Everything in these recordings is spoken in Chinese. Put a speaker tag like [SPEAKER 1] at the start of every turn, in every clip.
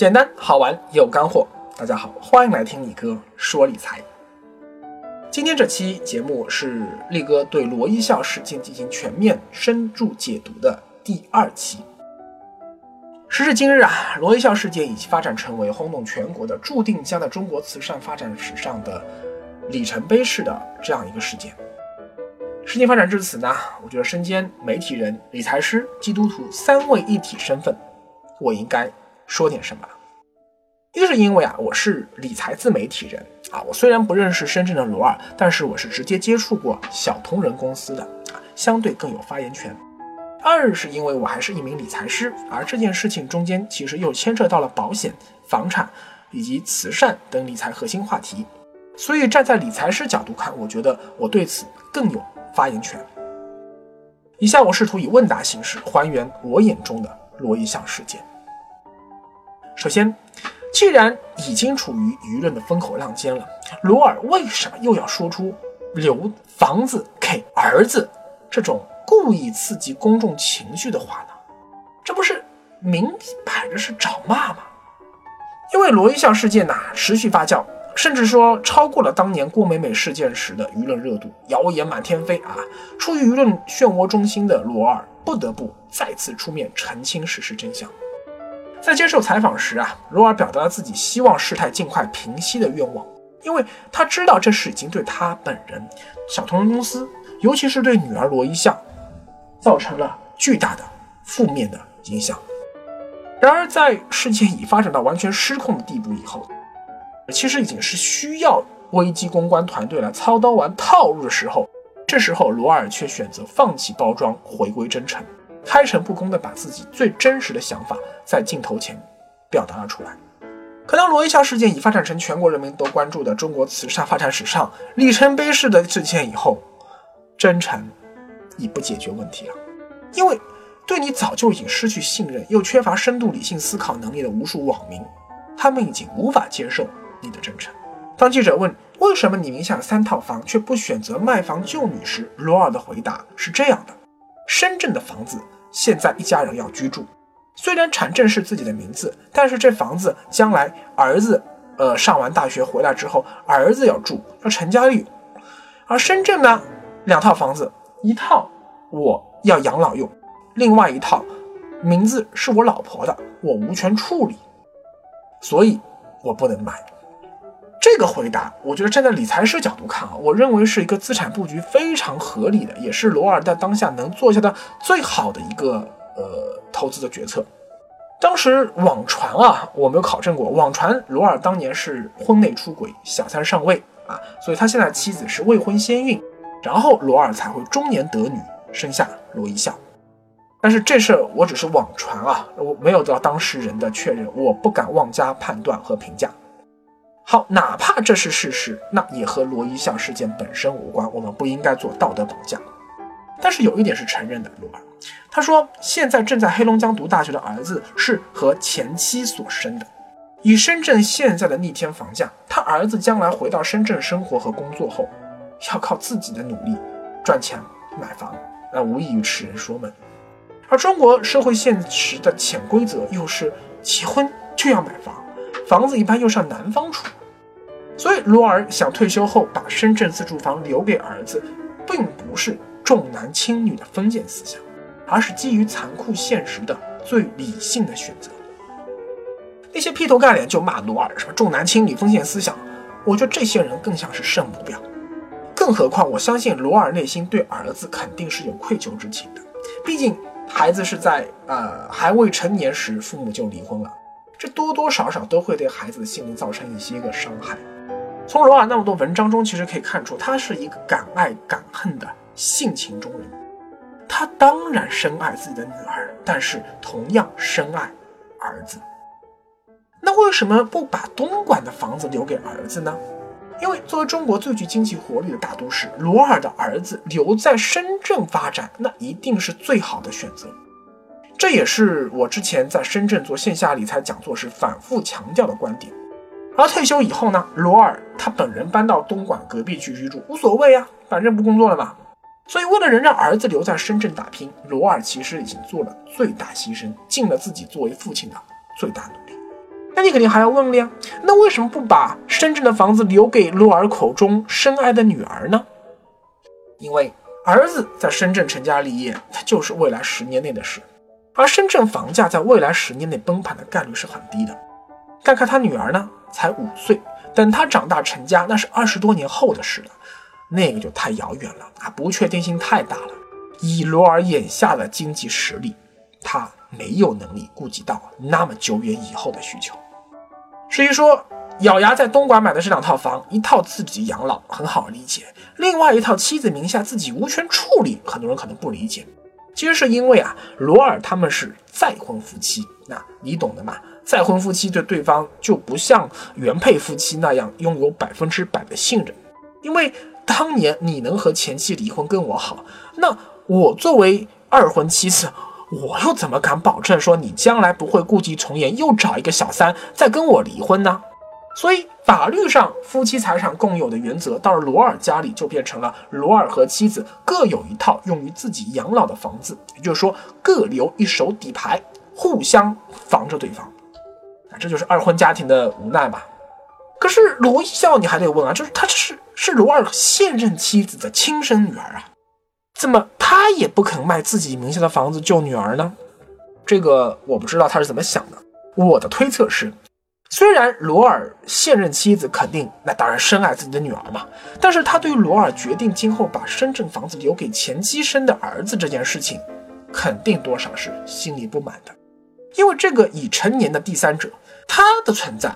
[SPEAKER 1] 简单好玩有干货。大家好，欢迎来听李哥说理财。今天这期节目是力哥对罗一笑事件进行全面深入解读的第二期。时至今日啊，罗一笑事件已经发展成为轰动全国的，注定将在中国慈善发展史上的里程碑式的这样一个事件。事情发展至此呢，我觉得身兼媒体人、理财师、基督徒三位一体身份，我应该说点什么。一是因为啊，我是理财自媒体人啊，我虽然不认识深圳的罗尔，但是我是直接接触过小同仁公司的，相对更有发言权。二是因为我还是一名理财师，而这件事情中间其实又牵扯到了保险、房产以及慈善等理财核心话题，所以站在理财师角度看，我觉得我对此更有发言权。以下我试图以问答形式还原我眼中的罗一笑事件。首先，既然已经处于舆论的风口浪尖了，罗尔为什么又要说出留房子给儿子这种？故意刺激公众情绪的话呢，这不是明摆着是找骂吗？因为罗一笑事件呐持续发酵，甚至说超过了当年郭美美事件时的舆论热度，谣言满天飞啊！处于舆论漩涡中心的罗尔不得不再次出面澄清事实真相。在接受采访时啊，罗尔表达了自己希望事态尽快平息的愿望，因为他知道这事已经对他本人、小通公司，尤其是对女儿罗一笑。造成了巨大的负面的影响。然而，在事件已发展到完全失控的地步以后，其实已经是需要危机公关团队来操刀玩套路的时候。这时候，罗尔却选择放弃包装，回归真诚，开诚布公地把自己最真实的想法在镜头前表达了出来。可当罗一笑事件已发展成全国人民都关注的中国慈善发展史上里程碑式的事件以后，真诚。已不解决问题了，因为对你早就已经失去信任，又缺乏深度理性思考能力的无数网民，他们已经无法接受你的真诚。当记者问为什么你名下有三套房却不选择卖房救女时，罗尔的回答是这样的：深圳的房子现在一家人要居住，虽然产证是自己的名字，但是这房子将来儿子呃上完大学回来之后，儿子要住，要成家立。而深圳呢，两套房子。一套我要养老用，另外一套名字是我老婆的，我无权处理，所以我不能买。这个回答，我觉得站在理财师角度看啊，我认为是一个资产布局非常合理的，也是罗尔在当下能做下的最好的一个呃投资的决策。当时网传啊，我没有考证过，网传罗尔当年是婚内出轨，小三上位啊，所以他现在妻子是未婚先孕。然后罗尔才会中年得女，生下罗一笑。但是这事我只是网传啊，我没有得到当事人的确认，我不敢妄加判断和评价。好，哪怕这是事实，那也和罗一笑事件本身无关，我们不应该做道德绑架。但是有一点是承认的，罗尔他说，现在正在黑龙江读大学的儿子是和前妻所生的。以深圳现在的逆天房价，他儿子将来回到深圳生活和工作后。要靠自己的努力赚钱买房，那无异于痴人说梦。而中国社会现实的潜规则又是结婚就要买房，房子一般又是男方出。所以罗尔想退休后把深圳自住房留给儿子，并不是重男轻女的封建思想，而是基于残酷现实的最理性的选择。那些劈头盖脸就骂罗尔什么重男轻女封建思想，我觉得这些人更像是圣母婊。更何况，我相信罗尔内心对儿子肯定是有愧疚之情的。毕竟，孩子是在呃还未成年时父母就离婚了，这多多少少都会对孩子的心灵造成一些个伤害。从罗尔那么多文章中，其实可以看出，他是一个敢爱敢恨的性情中人。他当然深爱自己的女儿，但是同样深爱儿子。那为什么不把东莞的房子留给儿子呢？因为作为中国最具经济活力的大都市，罗尔的儿子留在深圳发展，那一定是最好的选择。这也是我之前在深圳做线下理财讲座时反复强调的观点。而退休以后呢，罗尔他本人搬到东莞隔壁去居住，无所谓啊，反正不工作了嘛。所以为了能让儿子留在深圳打拼，罗尔其实已经做了最大牺牲，尽了自己作为父亲的最大努力。那你肯定还要问了呀，那为什么不把深圳的房子留给罗尔口中深爱的女儿呢？因为儿子在深圳成家立业，他就是未来十年内的事，而深圳房价在未来十年内崩盘的概率是很低的。看看他女儿呢，才五岁，等他长大成家，那是二十多年后的事了，那个就太遥远了啊，不确定性太大了。以罗尔眼下的经济实力，他没有能力顾及到那么久远以后的需求。至于说咬牙在东莞买的这两套房，一套自己养老很好理解，另外一套妻子名下自己无权处理，很多人可能不理解。其实是因为啊，罗尔他们是再婚夫妻，那你懂的嘛？再婚夫妻对对方就不像原配夫妻那样拥有百分之百的信任，因为当年你能和前妻离婚跟我好，那我作为二婚妻子，我又怎么敢保证说你将来不会故伎重演，又找一个小三再跟我离婚呢？所以法律上夫妻财产共有的原则，到了罗尔家里就变成了罗尔和妻子各有一套用于自己养老的房子，也就是说各留一手底牌，互相防着对方。啊，这就是二婚家庭的无奈嘛。可是罗一笑，你还得问啊，就是他这是是罗尔现任妻子的亲生女儿啊，怎么他也不肯卖自己名下的房子救女儿呢？这个我不知道他是怎么想的。我的推测是。虽然罗尔现任妻子肯定那当然深爱自己的女儿嘛，但是他对罗尔决定今后把深圳房子留给前妻生的儿子这件事情，肯定多少是心里不满的。因为这个已成年的第三者，他的存在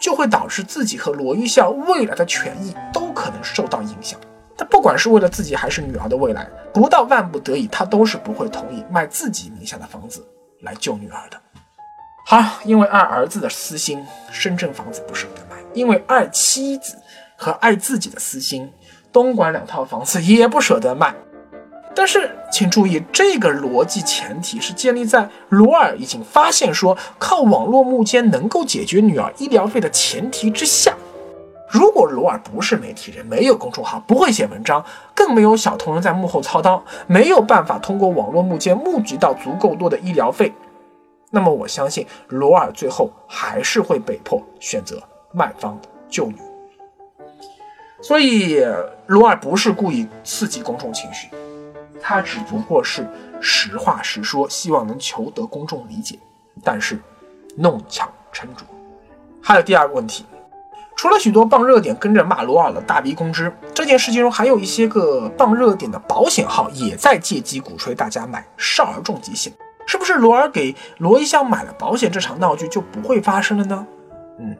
[SPEAKER 1] 就会导致自己和罗一笑未来的权益都可能受到影响。他不管是为了自己还是女儿的未来，不到万不得已，他都是不会同意卖自己名下的房子来救女儿的。好，因为爱儿子的私心，深圳房子不舍得卖；因为爱妻子和爱自己的私心，东莞两套房子也不舍得卖。但是，请注意，这个逻辑前提是建立在罗尔已经发现说靠网络募捐能够解决女儿医疗费的前提之下。如果罗尔不是媒体人，没有公众号，不会写文章，更没有小同人在幕后操刀，没有办法通过网络募捐募集到足够多的医疗费。那么我相信罗尔最后还是会被迫选择卖方救女，所以罗尔不是故意刺激公众情绪，他只不过是实话实说，希望能求得公众理解。但是弄巧成拙。还有第二个问题，除了许多傍热点跟着骂罗尔的大逼公知，这件事情中还有一些个傍热点的保险号也在借机鼓吹大家买少儿重疾险。是不是罗尔给罗一笑买了保险，这场闹剧就不会发生了呢？嗯，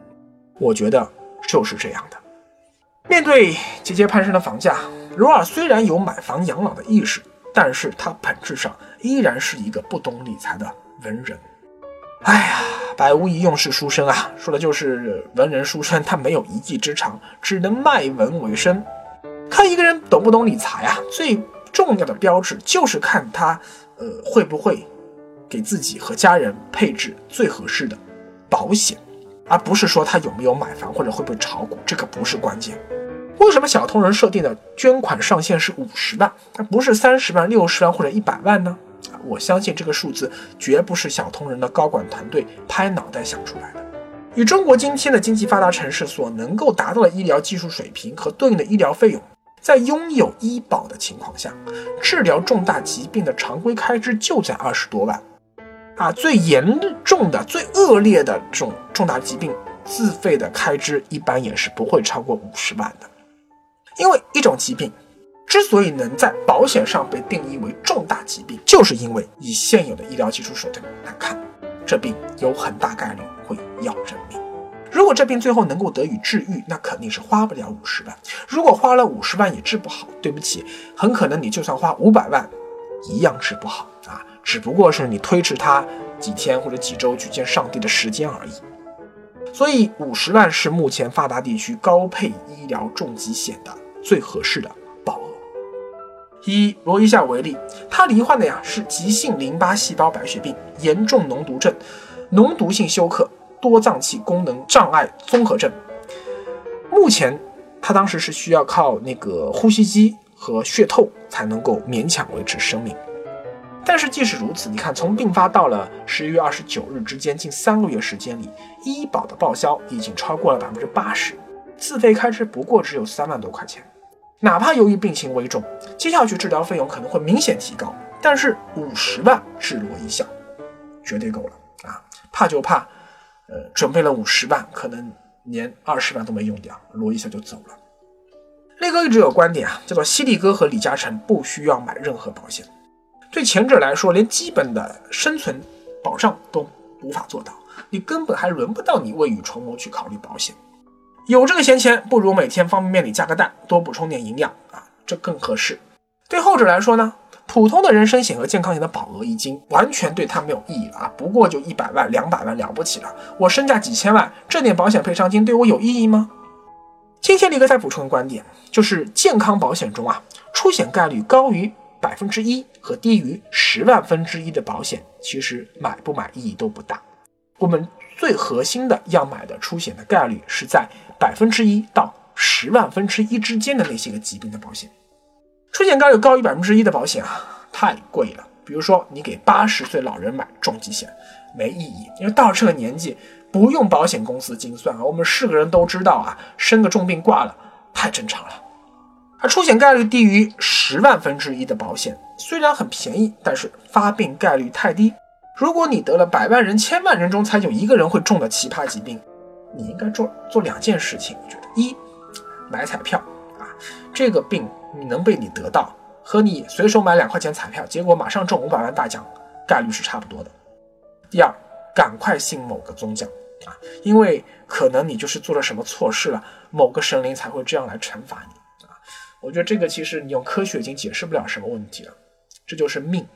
[SPEAKER 1] 我觉得就是这样的。面对节节攀升的房价，罗尔虽然有买房养老的意识，但是他本质上依然是一个不懂理财的文人。哎呀，百无一用是书生啊，说的就是文人书生，他没有一技之长，只能卖文为生。看一个人懂不懂理财啊，最重要的标志就是看他，呃，会不会。给自己和家人配置最合适的保险，而不是说他有没有买房或者会不会炒股，这个不是关键。为什么小通人设定的捐款上限是五十万，而不是三十万、六十万或者一百万呢？我相信这个数字绝不是小通人的高管团队拍脑袋想出来的。以中国今天的经济发达城市所能够达到的医疗技术水平和对应的医疗费用，在拥有医保的情况下，治疗重大疾病的常规开支就在二十多万。啊，最严重的、最恶劣的这种重大疾病，自费的开支一般也是不会超过五十万的。因为一种疾病之所以能在保险上被定义为重大疾病，就是因为以现有的医疗技术手段来看，这病有很大概率会要人命。如果这病最后能够得以治愈，那肯定是花不了五十万。如果花了五十万也治不好，对不起，很可能你就算花五百万，一样治不好。只不过是你推迟他几天或者几周去见上帝的时间而已，所以五十万是目前发达地区高配医疗重疾险的最合适的保额。以罗伊夏为例，他罹患的呀是急性淋巴细胞白血病、严重脓毒症、脓毒性休克、多脏器功能障碍综合症。目前他当时是需要靠那个呼吸机和血透才能够勉强维持生命。但是即使如此，你看从病发到了十一月二十九日之间近三个月时间里，医保的报销已经超过了百分之八十，自费开支不过只有三万多块钱。哪怕由于病情危重，接下去治疗费用可能会明显提高，但是五十万治罗一笑，绝对够了啊！怕就怕，呃，准备了五十万，可能连二十万都没用掉，罗一笑就走了。力哥一直有观点啊，叫做犀利哥和李嘉诚不需要买任何保险。对前者来说，连基本的生存保障都无法做到，你根本还轮不到你未雨绸缪去考虑保险。有这个闲钱，不如每天方便面里加个蛋，多补充点营养啊，这更合适。对后者来说呢，普通的人身险和健康险的保额已经完全对他没有意义了啊，不过就一百万、两百万了不起了，我身价几千万，这点保险赔偿金对我有意义吗？今天李哥再补充个观点，就是健康保险中啊，出险概率高于。百分之一和低于十万分之一的保险，其实买不买意义都不大。我们最核心的要买的出险的概率是在百分之一到十万分之一之间的那些个疾病的保险。出险概率高于百分之一的保险啊，太贵了。比如说你给八十岁老人买重疾险，没意义，因为到这个年纪不用保险公司精算啊，我们是个人都知道啊，生个重病挂了太正常了。而出险概率低于十万分之一的保险，虽然很便宜，但是发病概率太低。如果你得了百万人、千万人中才有一个人会中的奇葩疾病，你应该做做两件事情。我觉得，一买彩票啊，这个病你能被你得到，和你随手买两块钱彩票，结果马上中五百万大奖，概率是差不多的。第二，赶快信某个宗教啊，因为可能你就是做了什么错事了，某个神灵才会这样来惩罚你。我觉得这个其实你用科学已经解释不了什么问题了，这就是命。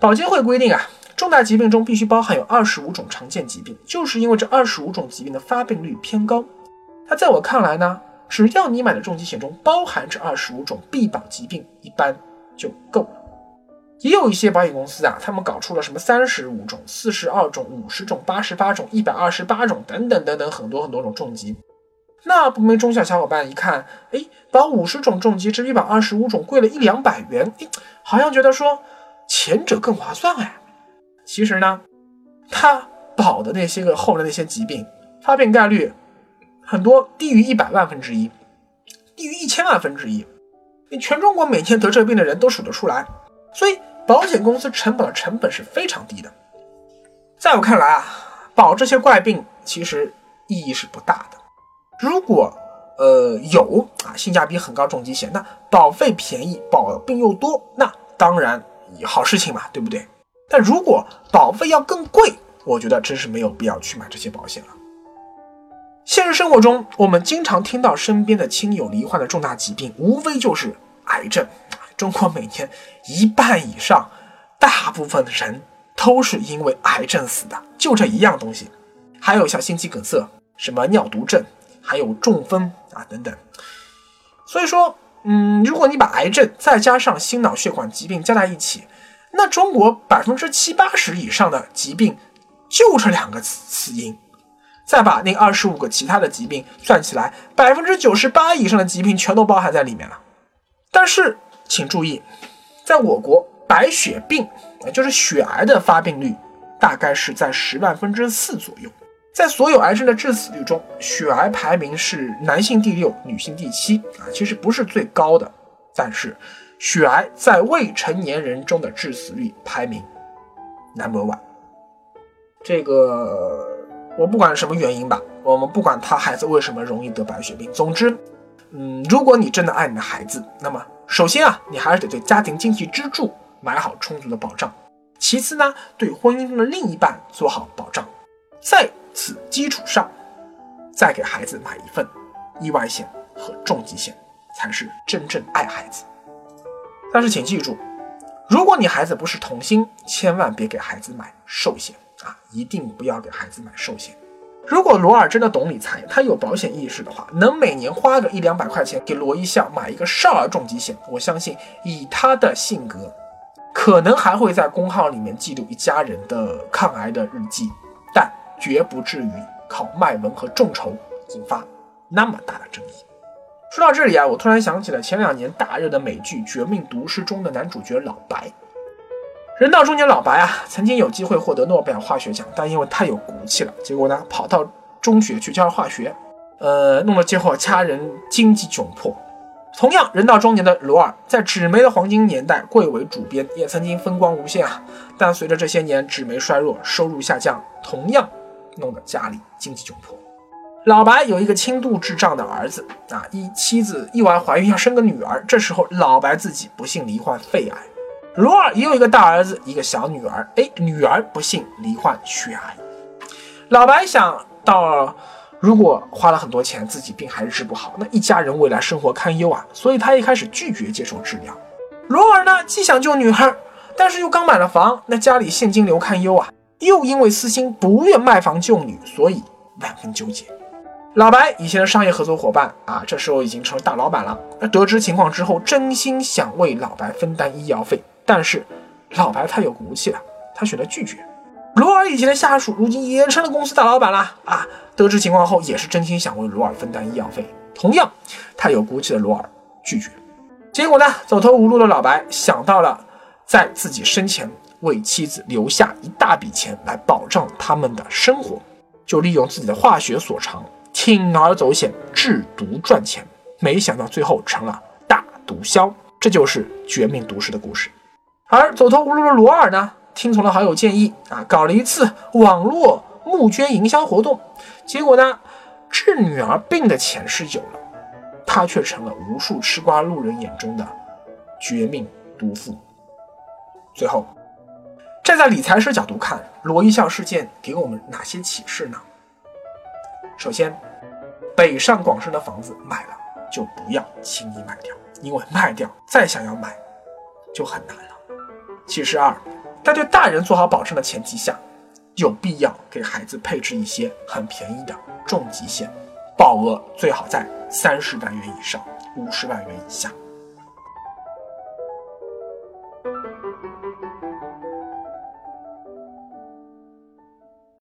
[SPEAKER 1] 保监会规定啊，重大疾病中必须包含有二十五种常见疾病，就是因为这二十五种疾病的发病率偏高。那在我看来呢，只要你买的重疾险中包含这二十五种必保疾病，一般就够了。也有一些保险公司啊，他们搞出了什么三十五种、四十二种、五十种、八十八种、一百二十八种等等等等很多很多种重疾。那不明中小小伙伴一看，哎，保五十种重疾只比保二十五种贵了一两百元，哎，好像觉得说前者更划算哎。其实呢，他保的那些个后来那些疾病发病概率很多低于一百万分之一，低于一千万分之一，你全中国每天得这病的人都数得出来，所以保险公司承保的成本是非常低的。在我看来啊，保这些怪病其实意义是不大的。如果呃有啊性价比很高重疾险，那保费便宜，保病又多，那当然好事情嘛，对不对？但如果保费要更贵，我觉得真是没有必要去买这些保险了。现实生活中，我们经常听到身边的亲友罹患的重大疾病，无非就是癌症。中国每年一半以上，大部分的人都是因为癌症死的，就这一样东西。还有像心肌梗塞，什么尿毒症。还有中风啊等等，所以说，嗯，如果你把癌症再加上心脑血管疾病加在一起，那中国百分之七八十以上的疾病就这两个死死因，再把那二十五个其他的疾病算起来，百分之九十八以上的疾病全都包含在里面了。但是请注意，在我国白血病，也就是血癌的发病率大概是在十万分之四左右。在所有癌症的致死率中，血癌排名是男性第六，女性第七啊，其实不是最高的，但是血癌在未成年人中的致死率排名 number one。这个我不管什么原因吧，我们不管他孩子为什么容易得白血病，总之，嗯，如果你真的爱你的孩子，那么首先啊，你还是得对家庭经济支柱买好充足的保障，其次呢，对婚姻中的另一半做好保障，再。此基础上，再给孩子买一份意外险和重疾险，才是真正爱孩子。但是请记住，如果你孩子不是童星，千万别给孩子买寿险啊！一定不要给孩子买寿险。如果罗尔真的懂理财，他有保险意识的话，能每年花个一两百块钱给罗一笑买一个少儿重疾险，我相信以他的性格，可能还会在公号里面记录一家人的抗癌的日记。绝不至于靠卖文和众筹引发那么大的争议。说到这里啊，我突然想起了前两年大热的美剧《绝命毒师》中的男主角老白。人到中年，老白啊，曾经有机会获得诺贝尔化学奖，但因为太有骨气了，结果呢，跑到中学去教化学，呃，弄得最后家人经济窘迫。同样，人到中年的罗尔，在纸媒的黄金年代贵为主编，也曾经风光无限啊。但随着这些年纸媒衰弱，收入下降，同样弄得家里经济窘迫。老白有一个轻度智障的儿子啊，一妻子意外怀孕要生个女儿，这时候老白自己不幸罹患肺癌。罗尔也有一个大儿子，一个小女儿。哎，女儿不幸罹患血癌。老白想到，如果花了很多钱，自己病还是治不好，那一家人未来生活堪忧啊。所以他一开始拒绝接受治疗。罗尔呢，既想救女儿，但是又刚买了房，那家里现金流堪忧啊。又因为私心不愿卖房救女，所以万分纠结。老白以前的商业合作伙伴啊，这时候已经成了大老板了。那得知情况之后，真心想为老白分担医药费。但是老白太有骨气了，他选择拒绝。罗尔以前的下属，如今也成了公司大老板了啊！得知情况后，也是真心想为罗尔分担医药费。同样，太有骨气的罗尔拒绝。结果呢，走投无路的老白想到了在自己生前为妻子留下一大笔钱来保障他们的生活，就利用自己的化学所长，铤而走险制毒赚钱。没想到最后成了大毒枭，这就是绝命毒师的故事。而走投无路的罗尔呢，听从了好友建议啊，搞了一次网络募捐营销活动，结果呢，治女儿病的钱是有了，他却成了无数吃瓜路人眼中的绝命毒妇。最后，站在理财师角度看，罗一笑事件给我们哪些启示呢？首先，北上广深的房子买了就不要轻易卖掉，因为卖掉再想要买就很难了。启示二，在对大人做好保证的前提下，有必要给孩子配置一些很便宜的重疾险，保额最好在三十万元以上，五十万元以下。